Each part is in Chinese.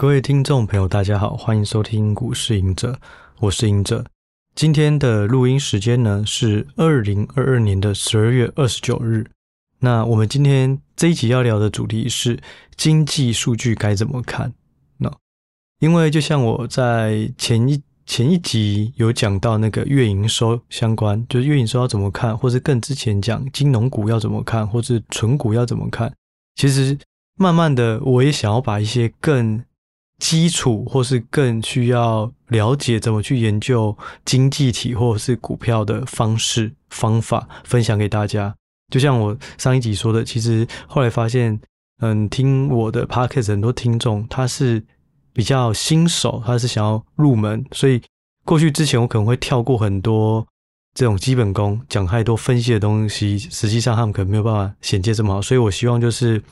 各位听众朋友，大家好，欢迎收听股市赢者，我是赢者。今天的录音时间呢是二零二二年的十二月二十九日。那我们今天这一集要聊的主题是经济数据该怎么看？那因为就像我在前一前一集有讲到那个月营收相关，就是月营收要怎么看，或是更之前讲金融股要怎么看，或是存股要怎么看。其实慢慢的，我也想要把一些更基础或是更需要了解怎么去研究经济体或者是股票的方式方法分享给大家。就像我上一集说的，其实后来发现，嗯，听我的 podcast 很多听众他是比较新手，他是想要入门，所以过去之前我可能会跳过很多这种基本功，讲太多分析的东西，实际上他们可能没有办法衔接这么好，所以我希望就是。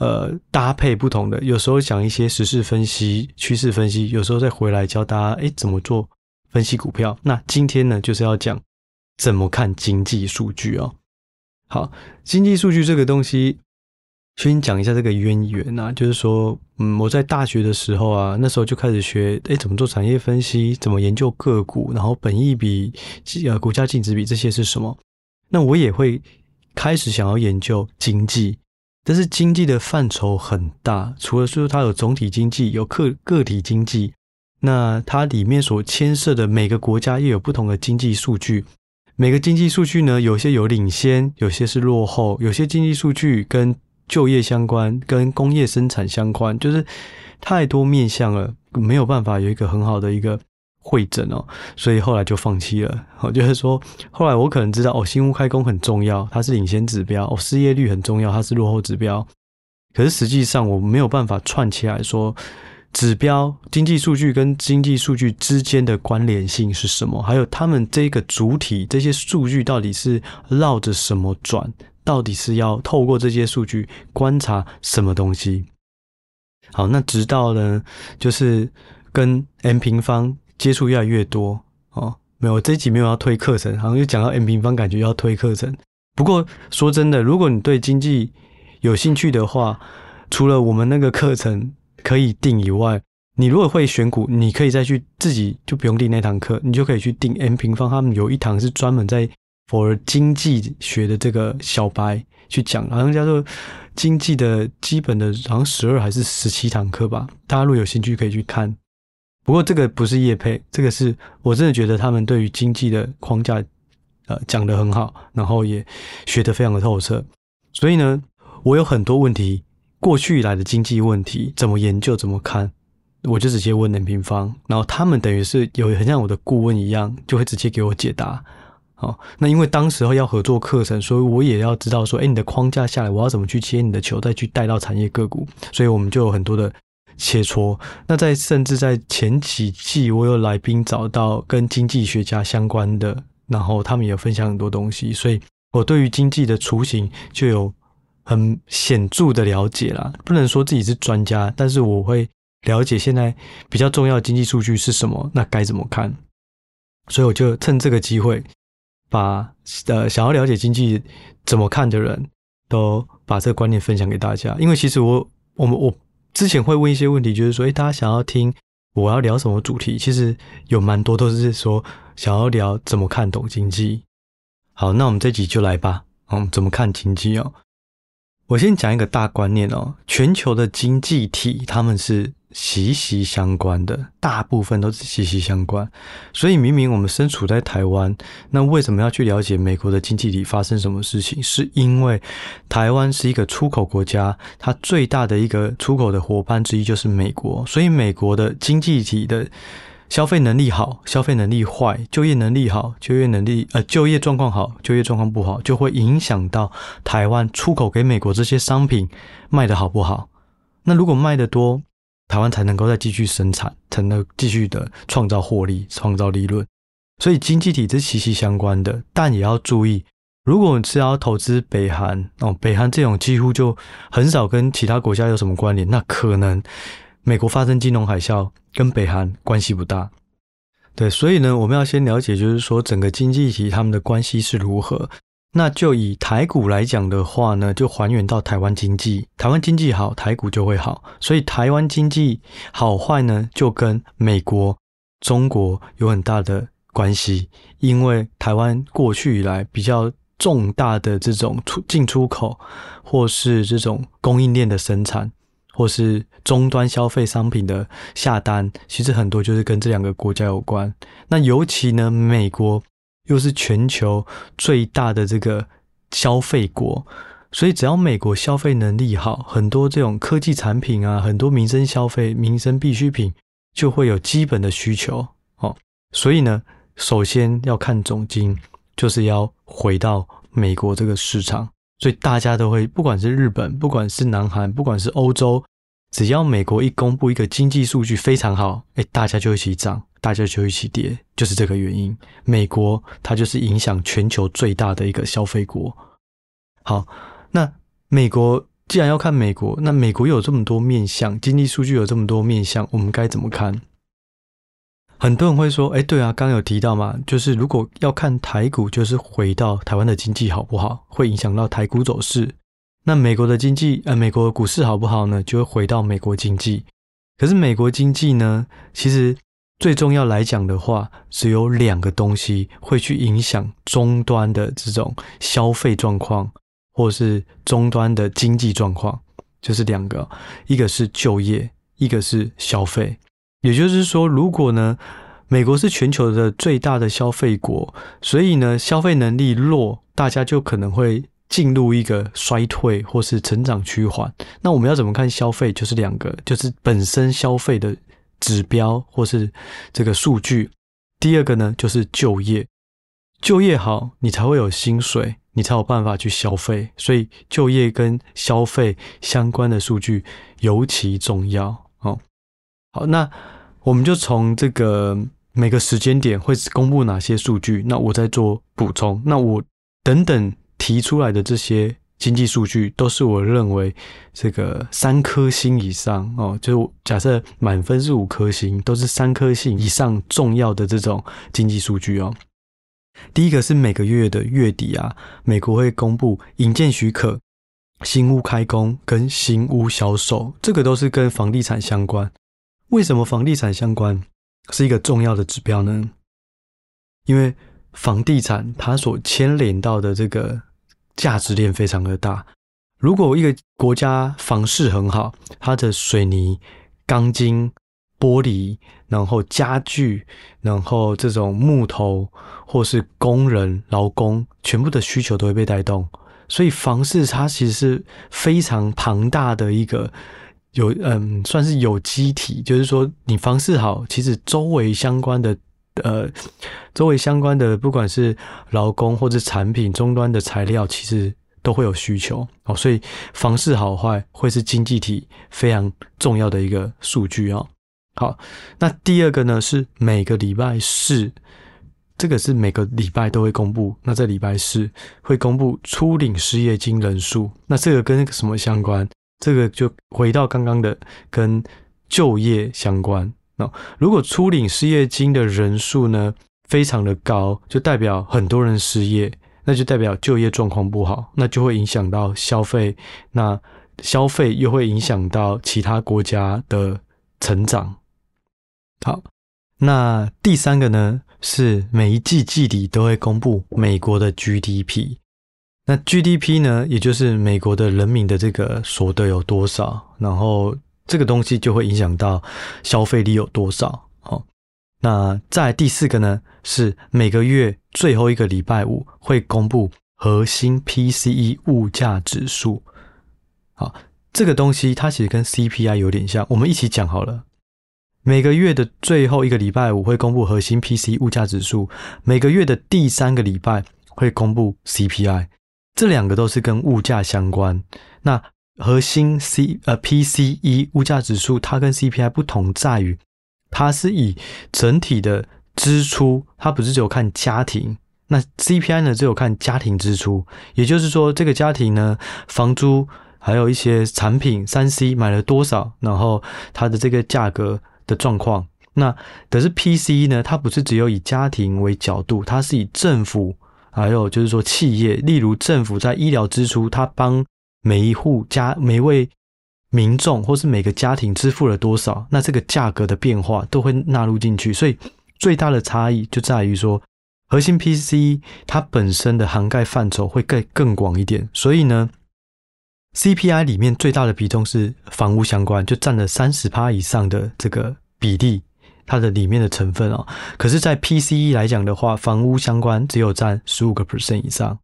呃，搭配不同的，有时候讲一些时事分析、趋势分析，有时候再回来教大家，哎，怎么做分析股票。那今天呢，就是要讲怎么看经济数据哦。好，经济数据这个东西，先讲一下这个渊源啊，就是说，嗯，我在大学的时候啊，那时候就开始学，哎，怎么做产业分析，怎么研究个股，然后本益比、呃，股价净值比这些是什么？那我也会开始想要研究经济。但是经济的范畴很大，除了说它有总体经济，有个个体经济，那它里面所牵涉的每个国家又有不同的经济数据。每个经济数据呢，有些有领先，有些是落后，有些经济数据跟就业相关，跟工业生产相关，就是太多面向了，没有办法有一个很好的一个。会诊哦，所以后来就放弃了。我就是说，后来我可能知道哦，新屋开工很重要，它是领先指标；哦，失业率很重要，它是落后指标。可是实际上我没有办法串起来说，指标经济数据跟经济数据之间的关联性是什么？还有他们这个主体这些数据到底是绕着什么转？到底是要透过这些数据观察什么东西？好，那直到呢，就是跟 M 平方。接触越来越多哦，没有，这一集没有要推课程，好像又讲到 M 平方，感觉要推课程。不过说真的，如果你对经济有兴趣的话，除了我们那个课程可以定以外，你如果会选股，你可以再去自己就不用订那堂课，你就可以去订 M 平方。他们有一堂是专门在 for 经济学的这个小白去讲，好像叫做经济的基本的，好像十二还是十七堂课吧。大家如果有兴趣，可以去看。不过这个不是业配，这个是我真的觉得他们对于经济的框架，呃，讲得很好，然后也学得非常的透彻。所以呢，我有很多问题，过去以来的经济问题怎么研究、怎么看，我就直接问 M 平方，然后他们等于是有很像我的顾问一样，就会直接给我解答。好，那因为当时候要合作课程，所以我也要知道说，哎，你的框架下来，我要怎么去接你的球，再去带到产业个股，所以我们就有很多的。切磋，那在甚至在前几季，我有来宾找到跟经济学家相关的，然后他们也分享很多东西，所以我对于经济的雏形就有很显著的了解啦。不能说自己是专家，但是我会了解现在比较重要的经济数据是什么，那该怎么看？所以我就趁这个机会，把呃想要了解经济怎么看的人都把这个观念分享给大家。因为其实我我们我。之前会问一些问题，就是说，诶，大家想要听我要聊什么主题？其实有蛮多都是说想要聊怎么看懂经济。好，那我们这集就来吧。嗯，怎么看经济哦？我先讲一个大观念哦，全球的经济体他们是。息息相关的，大部分都是息息相关。所以明明我们身处在台湾，那为什么要去了解美国的经济体发生什么事情？是因为台湾是一个出口国家，它最大的一个出口的伙伴之一就是美国。所以美国的经济体的消费能力好，消费能力坏，就业能力好，就业能力呃就业状况好，就业状况不好，就会影响到台湾出口给美国这些商品卖的好不好。那如果卖的多，台湾才能够再继续生产，才能继续的创造获利、创造利润。所以经济体是息息相关的，但也要注意，如果你是要投资北韩哦，北韩这种几乎就很少跟其他国家有什么关联，那可能美国发生金融海啸跟北韩关系不大。对，所以呢，我们要先了解，就是说整个经济体他们的关系是如何。那就以台股来讲的话呢，就还原到台湾经济，台湾经济好，台股就会好。所以台湾经济好坏呢，就跟美国、中国有很大的关系。因为台湾过去以来比较重大的这种出进出口，或是这种供应链的生产，或是终端消费商品的下单，其实很多就是跟这两个国家有关。那尤其呢，美国。又是全球最大的这个消费国，所以只要美国消费能力好，很多这种科技产品啊，很多民生消费、民生必需品就会有基本的需求哦。所以呢，首先要看总金，就是要回到美国这个市场。所以大家都会，不管是日本，不管是南韩，不管是欧洲，只要美国一公布一个经济数据非常好，诶，大家就一起涨。大家就一起跌，就是这个原因。美国它就是影响全球最大的一个消费国。好，那美国既然要看美国，那美国有这么多面向，经济数据有这么多面向，我们该怎么看？很多人会说：“哎，对啊，刚有提到嘛，就是如果要看台股，就是回到台湾的经济好不好，会影响到台股走势。那美国的经济，呃，美国股市好不好呢？就会回到美国经济。可是美国经济呢，其实。最重要来讲的话，只有两个东西会去影响终端的这种消费状况，或是终端的经济状况，就是两个，一个是就业，一个是消费。也就是说，如果呢，美国是全球的最大的消费国，所以呢，消费能力弱，大家就可能会进入一个衰退或是成长趋缓。那我们要怎么看消费？就是两个，就是本身消费的。指标或是这个数据，第二个呢，就是就业，就业好，你才会有薪水，你才有办法去消费，所以就业跟消费相关的数据尤其重要哦。好，那我们就从这个每个时间点会公布哪些数据，那我再做补充。那我等等提出来的这些。经济数据都是我认为这个三颗星以上哦，就假设满分是五颗星，都是三颗星以上重要的这种经济数据哦。第一个是每个月的月底啊，美国会公布引建许可、新屋开工跟新屋销售，这个都是跟房地产相关。为什么房地产相关是一个重要的指标呢？因为房地产它所牵连到的这个。价值链非常的大。如果一个国家房市很好，它的水泥、钢筋、玻璃，然后家具，然后这种木头或是工人、劳工，全部的需求都会被带动。所以房市它其实是非常庞大的一个有嗯，算是有机体，就是说你房市好，其实周围相关的。呃，周围相关的不管是劳工或者产品终端的材料，其实都会有需求哦，所以房市好坏会是经济体非常重要的一个数据啊。好，那第二个呢是每个礼拜四，这个是每个礼拜都会公布。那在礼拜四会公布初领失业金人数，那这个跟那个什么相关？这个就回到刚刚的跟就业相关。那如果初领失业金的人数呢，非常的高，就代表很多人失业，那就代表就业状况不好，那就会影响到消费，那消费又会影响到其他国家的成长。好，那第三个呢，是每一季季底都会公布美国的 GDP，那 GDP 呢，也就是美国的人民的这个所得有多少，然后。这个东西就会影响到消费力有多少。好，那再来第四个呢，是每个月最后一个礼拜五会公布核心 PCE 物价指数。好，这个东西它其实跟 CPI 有点像，我们一起讲好了。每个月的最后一个礼拜五会公布核心 PCE 物价指数，每个月的第三个礼拜会公布 CPI，这两个都是跟物价相关。那核心 C 呃 PCE 物价指数，它跟 CPI 不同在于，它是以整体的支出，它不是只有看家庭。那 CPI 呢，只有看家庭支出，也就是说，这个家庭呢，房租还有一些产品三 C 买了多少，然后它的这个价格的状况。那可是 PCE 呢，它不是只有以家庭为角度，它是以政府还有就是说企业，例如政府在医疗支出，它帮每一户家、每一位民众或是每个家庭支付了多少，那这个价格的变化都会纳入进去。所以最大的差异就在于说，核心 PCE 它本身的涵盖范畴会更更广一点。所以呢，CPI 里面最大的比重是房屋相关，就占了三十趴以上的这个比例。它的里面的成分哦，可是，在 PCE 来讲的话，房屋相关只有占十五个 percent 以上，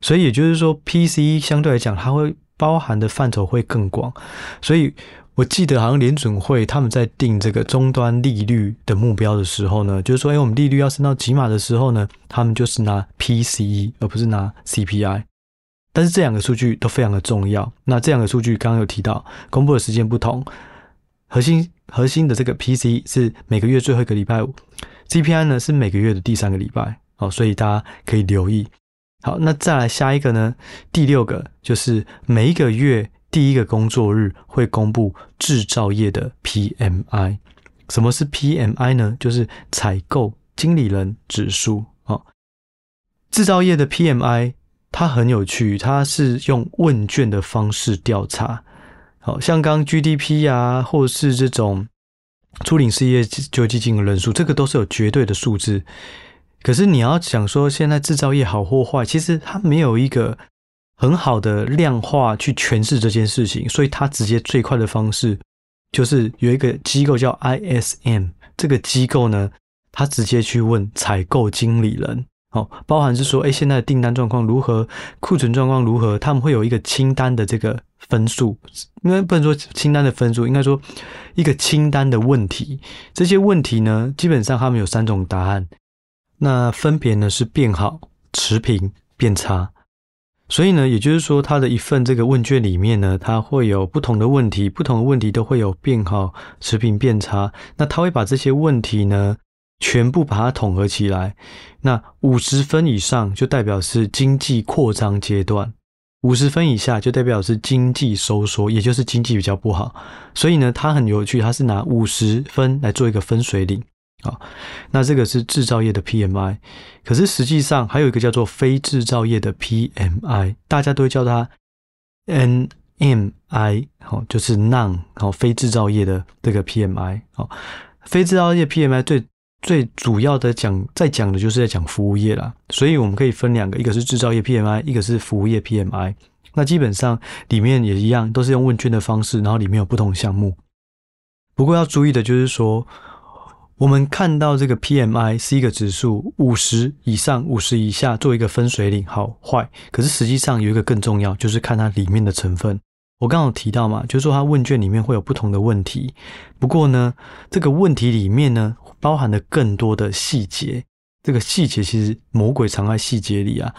所以也就是说，PCE 相对来讲，它会包含的范畴会更广。所以我记得好像联准会他们在定这个终端利率的目标的时候呢，就是说，哎，我们利率要升到几码的时候呢，他们就是拿 PCE 而不是拿 CPI。但是这两个数据都非常的重要。那这两个数据刚刚有提到，公布的时间不同，核心。核心的这个 PCE 是每个月最后一个礼拜五，CPI 呢是每个月的第三个礼拜，哦，所以大家可以留意。好，那再来下一个呢，第六个就是每一个月第一个工作日会公布制造业的 PMI。什么是 PMI 呢？就是采购经理人指数。哦，制造业的 PMI 它很有趣，它是用问卷的方式调查。好像刚 GDP 啊，或是这种初领失业救济金的人数，这个都是有绝对的数字。可是你要想说现在制造业好或坏，其实它没有一个很好的量化去诠释这件事情，所以它直接最快的方式就是有一个机构叫 ISM，这个机构呢，它直接去问采购经理人。哦，包含是说，哎，现在的订单状况如何，库存状况如何？他们会有一个清单的这个分数，应该不能说清单的分数，应该说一个清单的问题。这些问题呢，基本上他们有三种答案，那分别呢是变好、持平、变差。所以呢，也就是说，他的一份这个问卷里面呢，它会有不同的问题，不同的问题都会有变好、持平、变差。那他会把这些问题呢，全部把它统合起来，那五十分以上就代表是经济扩张阶段，五十分以下就代表是经济收缩，也就是经济比较不好。所以呢，它很有趣，它是拿五十分来做一个分水岭啊。那这个是制造业的 PMI，可是实际上还有一个叫做非制造业的 PMI，大家都会叫它 NMI，好，就是 non 好非制造业的这个 PMI，好，非制造业 PMI 最。最主要的讲，在讲的就是在讲服务业啦，所以我们可以分两个，一个是制造业 PMI，一个是服务业 PMI。那基本上里面也一样，都是用问卷的方式，然后里面有不同项目。不过要注意的就是说，我们看到这个 PMI 是一个指数，五十以上、五十以下做一个分水岭，好坏。可是实际上有一个更重要，就是看它里面的成分。我刚刚有提到嘛，就是说它问卷里面会有不同的问题。不过呢，这个问题里面呢，包含了更多的细节。这个细节其实魔鬼藏在细节里啊。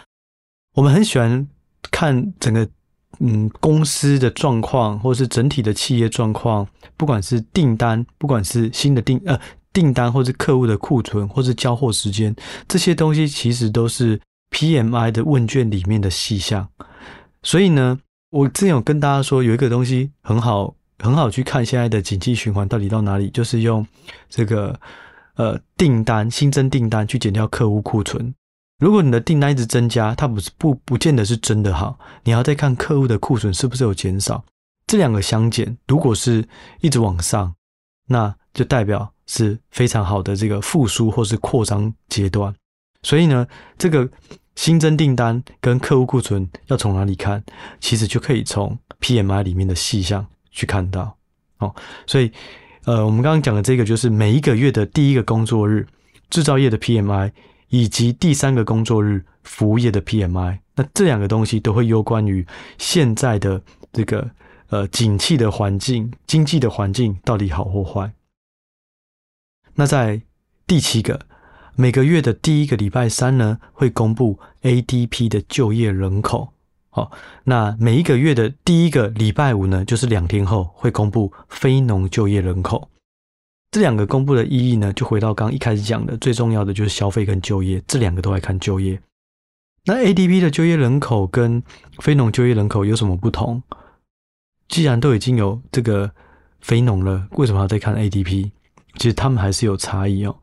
我们很喜欢看整个嗯公司的状况，或是整体的企业状况，不管是订单，不管是新的订呃订单，或是客户的库存，或是交货时间，这些东西其实都是 PMI 的问卷里面的细项。所以呢。我之前有跟大家说，有一个东西很好，很好去看现在的景气循环到底到哪里，就是用这个呃订单新增订单去减掉客户库存。如果你的订单一直增加，它不是不不见得是真的好，你要再看客户的库存是不是有减少。这两个相减，如果是一直往上，那就代表是非常好的这个复苏或是扩张阶段。所以呢，这个。新增订单跟客户库存要从哪里看？其实就可以从 PMI 里面的细项去看到哦。所以，呃，我们刚刚讲的这个就是每一个月的第一个工作日制造业的 PMI，以及第三个工作日服务业的 PMI。那这两个东西都会有关于现在的这个呃景气的环境、经济的环境到底好或坏。那在第七个。每个月的第一个礼拜三呢，会公布 ADP 的就业人口。好，那每一个月的第一个礼拜五呢，就是两天后会公布非农就业人口。这两个公布的意义呢，就回到刚刚一开始讲的，最重要的就是消费跟就业，这两个都来看就业。那 ADP 的就业人口跟非农就业人口有什么不同？既然都已经有这个非农了，为什么要再看 ADP？其实他们还是有差异哦。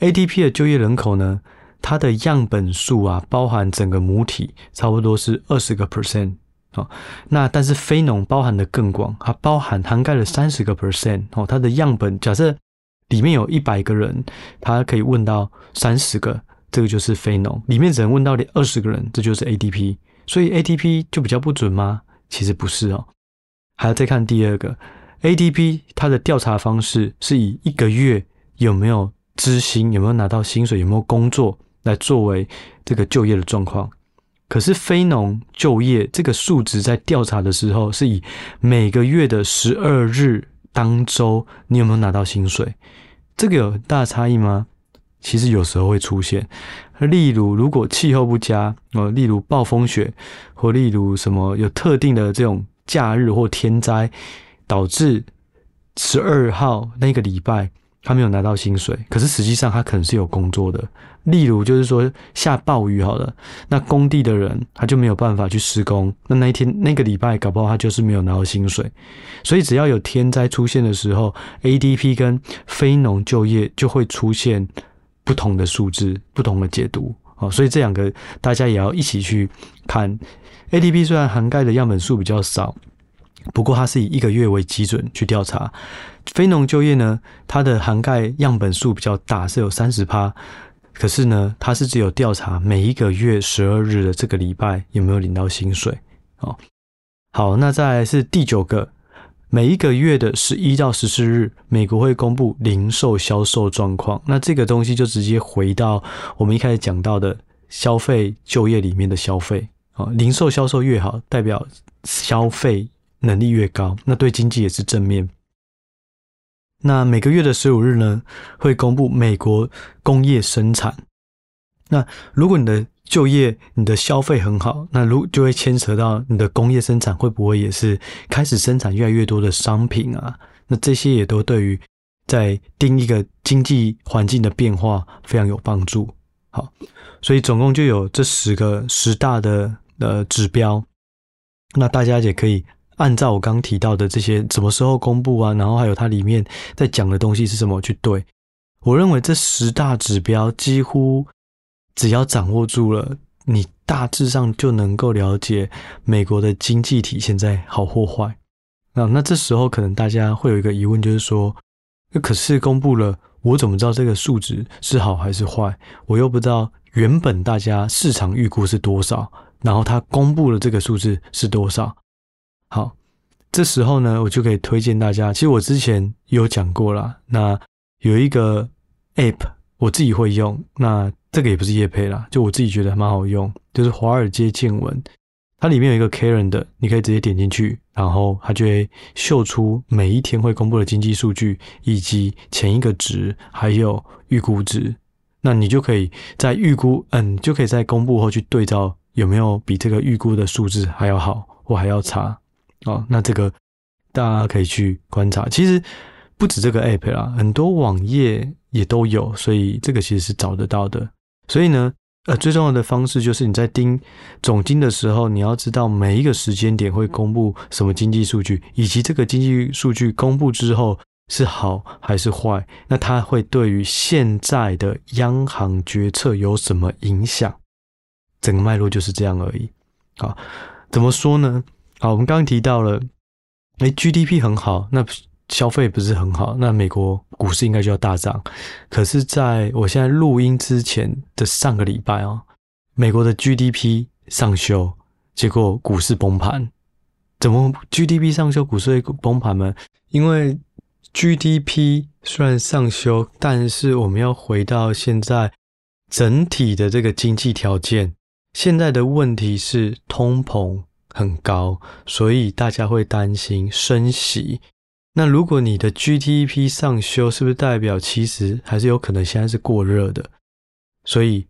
ADP 的就业人口呢，它的样本数啊，包含整个母体差不多是二十个 percent 哦。那但是非农包含的更广，它包含涵盖了三十个 percent 哦。它的样本假设里面有一百个人，它可以问到三十个，这个就是非农。里面只能问到二十个人，这就是 ADP。所以 ADP 就比较不准吗？其实不是哦。还要再看第二个 ADP，它的调查方式是以一个月有没有支薪，有没有拿到薪水，有没有工作来作为这个就业的状况。可是非农就业这个数值在调查的时候，是以每个月的十二日当周你有没有拿到薪水，这个有大差异吗？其实有时候会出现，例如如果气候不佳，呃，例如暴风雪，或例如什么有特定的这种假日或天灾，导致十二号那个礼拜他没有拿到薪水，可是实际上他可能是有工作的。例如就是说下暴雨好了，那工地的人他就没有办法去施工，那那一天那个礼拜搞不好他就是没有拿到薪水。所以只要有天灾出现的时候，ADP 跟非农就业就会出现。不同的数字，不同的解读，哦，所以这两个大家也要一起去看。ADP 虽然涵盖的样本数比较少，不过它是以一个月为基准去调查。非农就业呢，它的涵盖样本数比较大，是有三十趴，可是呢，它是只有调查每一个月十二日的这个礼拜有没有领到薪水。哦，好，那再来是第九个。每一个月的十一到十四日，美国会公布零售销售状况。那这个东西就直接回到我们一开始讲到的消费就业里面的消费啊，零售销售越好，代表消费能力越高，那对经济也是正面。那每个月的十五日呢，会公布美国工业生产。那如果你的就业，你的消费很好，那如就会牵扯到你的工业生产会不会也是开始生产越来越多的商品啊？那这些也都对于在定一个经济环境的变化非常有帮助。好，所以总共就有这十个十大的呃指标，那大家也可以按照我刚提到的这些什么时候公布啊，然后还有它里面在讲的东西是什么去对。我认为这十大指标几乎。只要掌握住了，你大致上就能够了解美国的经济体现在好或坏。那那这时候可能大家会有一个疑问，就是说，那可是公布了，我怎么知道这个数值是好还是坏？我又不知道原本大家市场预估是多少，然后他公布了这个数字是多少。好，这时候呢，我就可以推荐大家，其实我之前有讲过啦，那有一个 App。我自己会用，那这个也不是叶配啦，就我自己觉得还蛮好用，就是华尔街见闻，它里面有一个 Karen 的你可以直接点进去，然后它就会秀出每一天会公布的经济数据，以及前一个值，还有预估值，那你就可以在预估，嗯，就可以在公布后去对照有没有比这个预估的数字还要好或还要差，哦，那这个大家可以去观察，其实。不止这个 app 啦，很多网页也都有，所以这个其实是找得到的。所以呢，呃，最重要的方式就是你在盯总经的时候，你要知道每一个时间点会公布什么经济数据，以及这个经济数据公布之后是好还是坏，那它会对于现在的央行决策有什么影响？整个脉络就是这样而已。好，怎么说呢？好，我们刚刚提到了，诶，GDP 很好，那。消费不是很好，那美国股市应该就要大涨。可是，在我现在录音之前的上个礼拜哦，美国的 GDP 上修，结果股市崩盘。怎么 GDP 上修，股市会崩盘呢？因为 GDP 虽然上修，但是我们要回到现在整体的这个经济条件，现在的问题是通膨很高，所以大家会担心升息。那如果你的 GDP 上修，是不是代表其实还是有可能现在是过热的？所以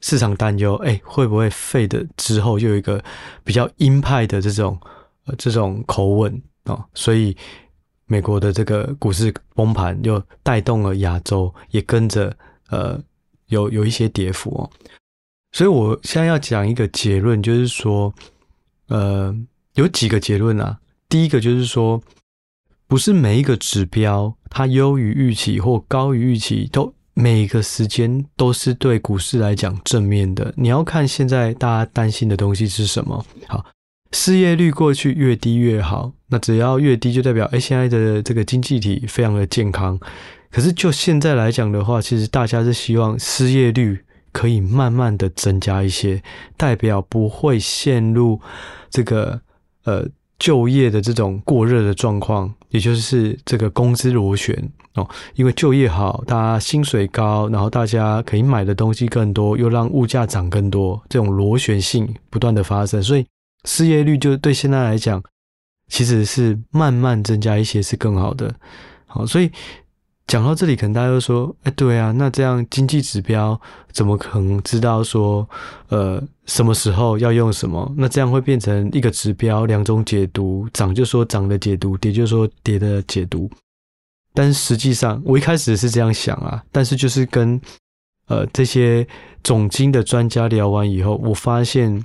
市场担忧，哎，会不会废的之后又有一个比较鹰派的这种呃这种口吻哦？所以美国的这个股市崩盘，又带动了亚洲也跟着呃有有一些跌幅哦。所以我现在要讲一个结论，就是说，呃，有几个结论啊。第一个就是说。不是每一个指标它优于预期或高于预期都每一个时间都是对股市来讲正面的。你要看现在大家担心的东西是什么？好，失业率过去越低越好，那只要越低就代表，哎，现在的这个经济体非常的健康。可是就现在来讲的话，其实大家是希望失业率可以慢慢的增加一些，代表不会陷入这个呃。就业的这种过热的状况，也就是这个工资螺旋哦，因为就业好，大家薪水高，然后大家可以买的东西更多，又让物价涨更多，这种螺旋性不断的发生，所以失业率就对现在来讲，其实是慢慢增加一些是更好的，好，所以。讲到这里，可能大家都说：“哎，对啊，那这样经济指标怎么可能知道说，呃，什么时候要用什么？那这样会变成一个指标，两种解读，涨就说涨的解读，跌就说跌的解读。但实际上，我一开始是这样想啊，但是就是跟呃这些总经的专家聊完以后，我发现。”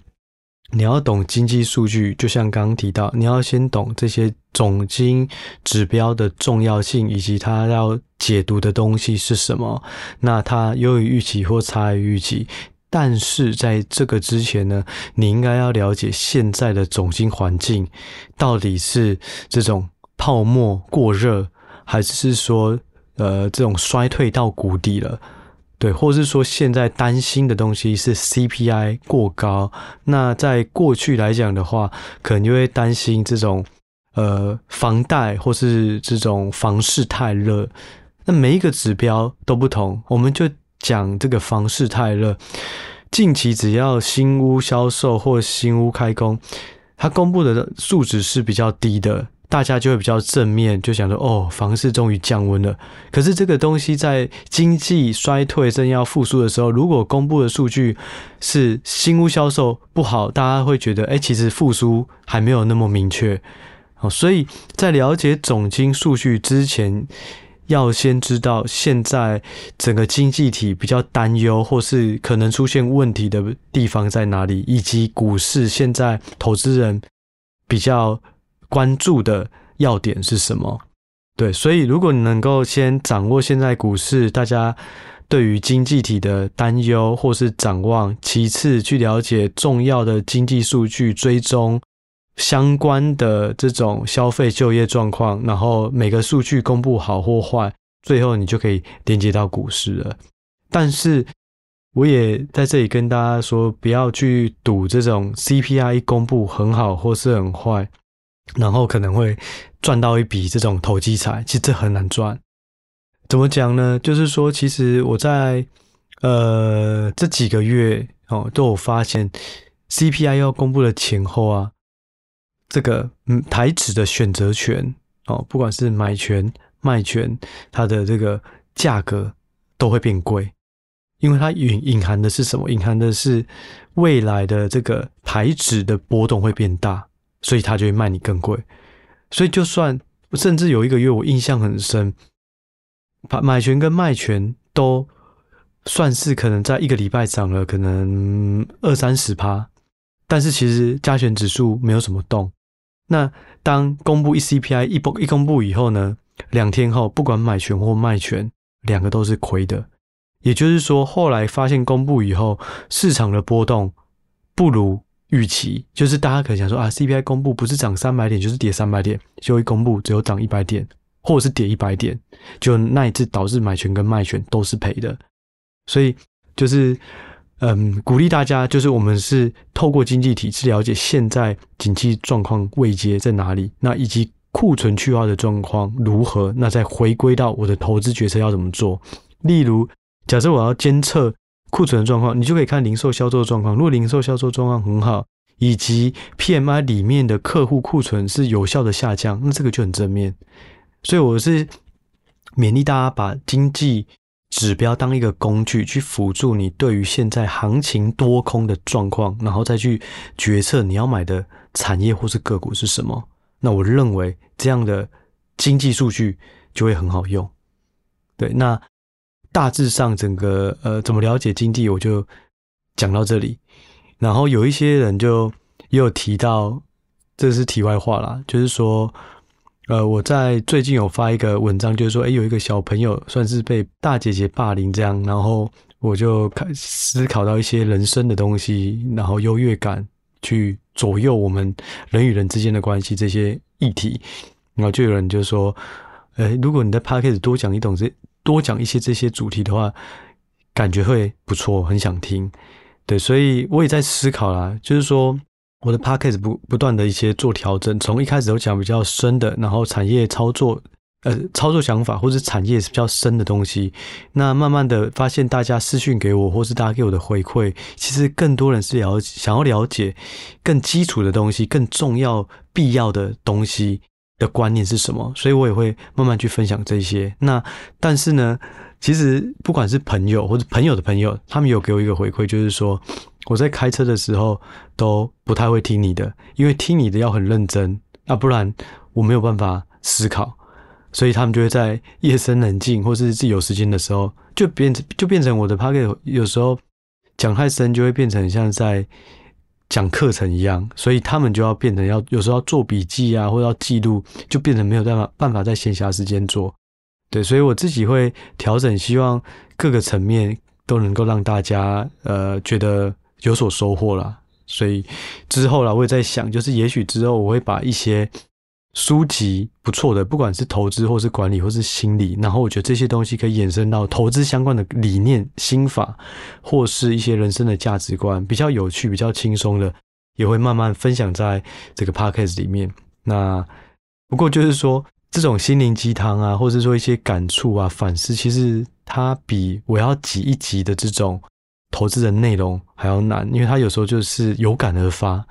你要懂经济数据，就像刚刚提到，你要先懂这些总经指标的重要性，以及它要解读的东西是什么。那它优于预期或差于预期，但是在这个之前呢，你应该要了解现在的总经环境到底是这种泡沫过热，还是说呃这种衰退到谷底了。对，或是说现在担心的东西是 CPI 过高，那在过去来讲的话，可能就会担心这种呃房贷或是这种房市太热。那每一个指标都不同，我们就讲这个房市太热。近期只要新屋销售或新屋开工，它公布的数值是比较低的。大家就会比较正面，就想说哦，房市终于降温了。可是这个东西在经济衰退正要复苏的时候，如果公布的数据是新屋销售不好，大家会觉得哎，其实复苏还没有那么明确。哦，所以在了解总经数据之前，要先知道现在整个经济体比较担忧或是可能出现问题的地方在哪里，以及股市现在投资人比较。关注的要点是什么？对，所以如果你能够先掌握现在股市大家对于经济体的担忧或是展望，其次去了解重要的经济数据，追踪相关的这种消费就业状况，然后每个数据公布好或坏，最后你就可以连接到股市了。但是我也在这里跟大家说，不要去赌这种 CPI 公布很好或是很坏。然后可能会赚到一笔这种投机财，其实这很难赚。怎么讲呢？就是说，其实我在呃这几个月哦，都有发现 CPI 要公布的前后啊，这个嗯台指的选择权哦，不管是买权卖权，它的这个价格都会变贵，因为它隐隐含的是什么？隐含的是未来的这个台指的波动会变大。所以他就会卖你更贵，所以就算甚至有一个月我印象很深，买买权跟卖权都算是可能在一个礼拜涨了可能二三十趴，但是其实加权指数没有什么动。那当公布一 CPI 一公一公布以后呢，两天后不管买权或卖权，两个都是亏的。也就是说，后来发现公布以后，市场的波动不如。预期就是大家可能想说啊，CPI 公布不是涨三百点就是跌三百点，就一公布只有涨一百点，或者是跌一百点，就那一次导致买权跟卖权都是赔的。所以就是嗯，鼓励大家，就是我们是透过经济体去了解现在经济状况位阶在哪里，那以及库存去化的状况如何，那再回归到我的投资决策要怎么做。例如，假设我要监测。库存状况，你就可以看零售销售状况。如果零售销售状况很好，以及 PMI 里面的客户库存是有效的下降，那这个就很正面。所以我是勉励大家把经济指标当一个工具，去辅助你对于现在行情多空的状况，然后再去决策你要买的产业或是个股是什么。那我认为这样的经济数据就会很好用。对，那。大致上，整个呃，怎么了解经济，我就讲到这里。然后有一些人就也有提到，这是题外话啦，就是说，呃，我在最近有发一个文章，就是说，哎，有一个小朋友算是被大姐姐霸凌这样，然后我就开思考到一些人生的东西，然后优越感去左右我们人与人之间的关系这些议题，然后就有人就说，呃，如果你在 Podcast 多讲一种这多讲一些这些主题的话，感觉会不错，很想听。对，所以我也在思考啦，就是说。我的 podcast 不不断的一些做调整，从一开始都讲比较深的，然后产业操作，呃，操作想法或者产业是比较深的东西。那慢慢的发现，大家私讯给我，或是大家给我的回馈，其实更多人是了想要了解更基础的东西，更重要必要的东西的观念是什么。所以我也会慢慢去分享这些。那但是呢，其实不管是朋友或者朋友的朋友，他们有给我一个回馈，就是说。我在开车的时候都不太会听你的，因为听你的要很认真，啊，不然我没有办法思考。所以他们就会在夜深人静或是自己有时间的时候，就变成就变成我的 podcast 有时候讲太深，就会变成像在讲课程一样，所以他们就要变成要有时候要做笔记啊，或者要记录，就变成没有办法办法在闲暇时间做。对，所以我自己会调整，希望各个层面都能够让大家呃觉得。有所收获啦，所以之后啦，我也在想，就是也许之后我会把一些书籍不错的，不管是投资或是管理或是心理，然后我觉得这些东西可以衍生到投资相关的理念、心法，或是一些人生的价值观，比较有趣、比较轻松的，也会慢慢分享在这个 podcast 里面。那不过就是说，这种心灵鸡汤啊，或者说一些感触啊、反思，其实它比我要挤一挤的这种。投资的内容还要难，因为它有时候就是有感而发，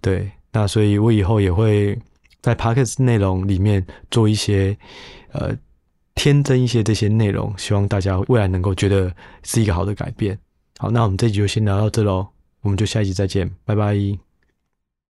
对，那所以我以后也会在 Podcast 内容里面做一些呃添增一些这些内容，希望大家未来能够觉得是一个好的改变。好，那我们这集就先聊到这喽，我们就下一集再见，拜拜。